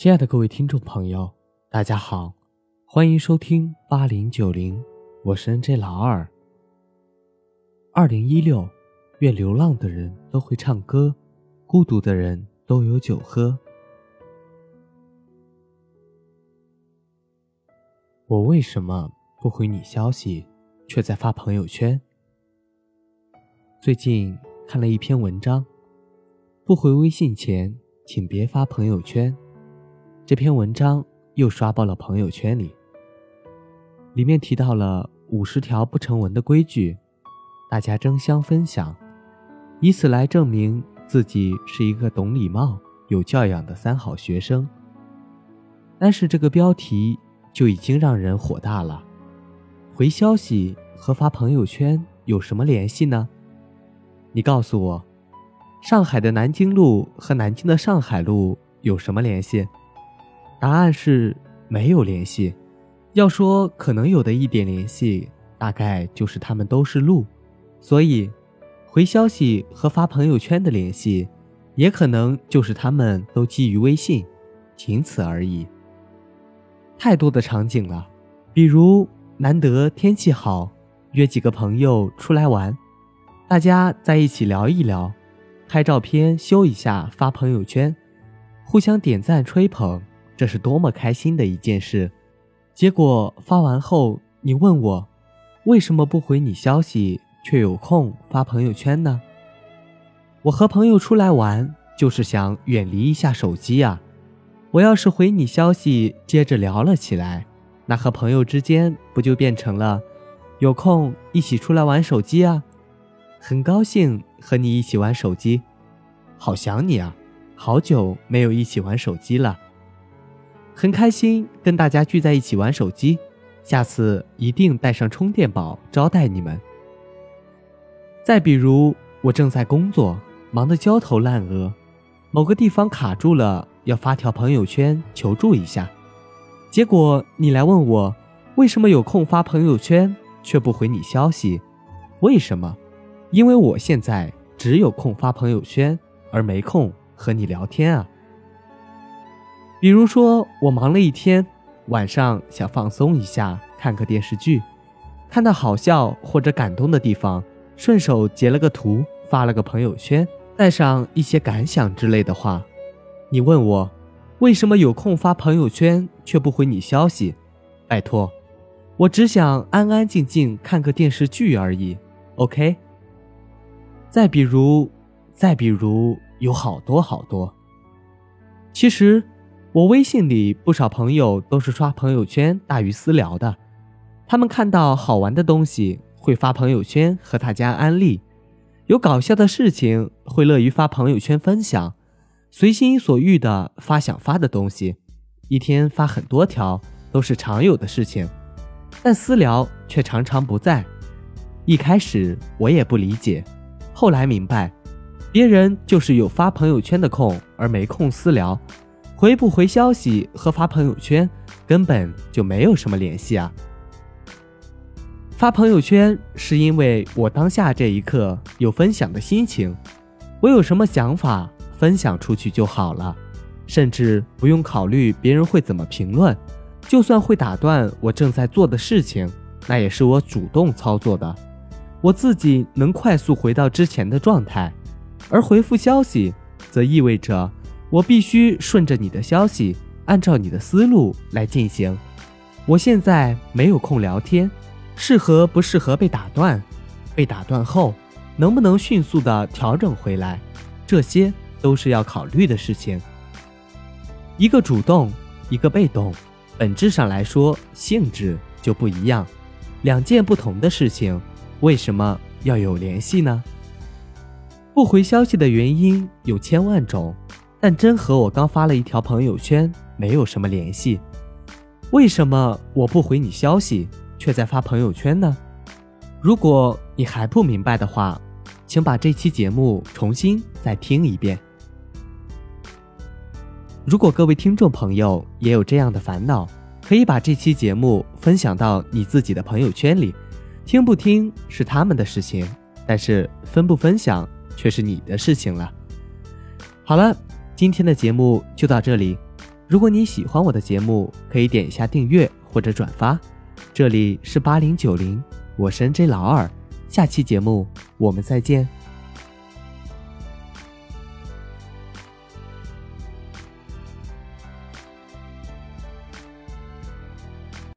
亲爱的各位听众朋友，大家好，欢迎收听八零九零，我是 N J 老二。二零一六，愿流浪的人都会唱歌，孤独的人都有酒喝。我为什么不回你消息，却在发朋友圈？最近看了一篇文章，不回微信前，请别发朋友圈。这篇文章又刷爆了朋友圈里，里面提到了五十条不成文的规矩，大家争相分享，以此来证明自己是一个懂礼貌、有教养的三好学生。但是这个标题就已经让人火大了。回消息和发朋友圈有什么联系呢？你告诉我，上海的南京路和南京的上海路有什么联系？答案是没有联系。要说可能有的一点联系，大概就是他们都是路，所以回消息和发朋友圈的联系，也可能就是他们都基于微信，仅此而已。太多的场景了，比如难得天气好，约几个朋友出来玩，大家在一起聊一聊，拍照片修一下发朋友圈，互相点赞吹捧。这是多么开心的一件事！结果发完后，你问我为什么不回你消息，却有空发朋友圈呢？我和朋友出来玩，就是想远离一下手机啊。我要是回你消息，接着聊了起来，那和朋友之间不就变成了有空一起出来玩手机啊？很高兴和你一起玩手机，好想你啊！好久没有一起玩手机了。很开心跟大家聚在一起玩手机，下次一定带上充电宝招待你们。再比如，我正在工作，忙得焦头烂额，某个地方卡住了，要发条朋友圈求助一下，结果你来问我，为什么有空发朋友圈却不回你消息？为什么？因为我现在只有空发朋友圈，而没空和你聊天啊。比如说，我忙了一天，晚上想放松一下，看个电视剧，看到好笑或者感动的地方，顺手截了个图，发了个朋友圈，带上一些感想之类的话。你问我，为什么有空发朋友圈却不回你消息？拜托，我只想安安静静看个电视剧而已。OK。再比如，再比如，有好多好多。其实。我微信里不少朋友都是刷朋友圈大于私聊的，他们看到好玩的东西会发朋友圈和大家安利，有搞笑的事情会乐于发朋友圈分享，随心所欲的发想发的东西，一天发很多条都是常有的事情，但私聊却常常不在。一开始我也不理解，后来明白，别人就是有发朋友圈的空而没空私聊。回不回消息和发朋友圈根本就没有什么联系啊！发朋友圈是因为我当下这一刻有分享的心情，我有什么想法分享出去就好了，甚至不用考虑别人会怎么评论。就算会打断我正在做的事情，那也是我主动操作的，我自己能快速回到之前的状态。而回复消息，则意味着。我必须顺着你的消息，按照你的思路来进行。我现在没有空聊天，适合不适合被打断？被打断后，能不能迅速的调整回来？这些都是要考虑的事情。一个主动，一个被动，本质上来说性质就不一样。两件不同的事情，为什么要有联系呢？不回消息的原因有千万种。但真和我刚发了一条朋友圈没有什么联系，为什么我不回你消息，却在发朋友圈呢？如果你还不明白的话，请把这期节目重新再听一遍。如果各位听众朋友也有这样的烦恼，可以把这期节目分享到你自己的朋友圈里，听不听是他们的事情，但是分不分享却是你的事情了。好了。今天的节目就到这里，如果你喜欢我的节目，可以点一下订阅或者转发。这里是八零九零，我是 N J 老二，下期节目我们再见。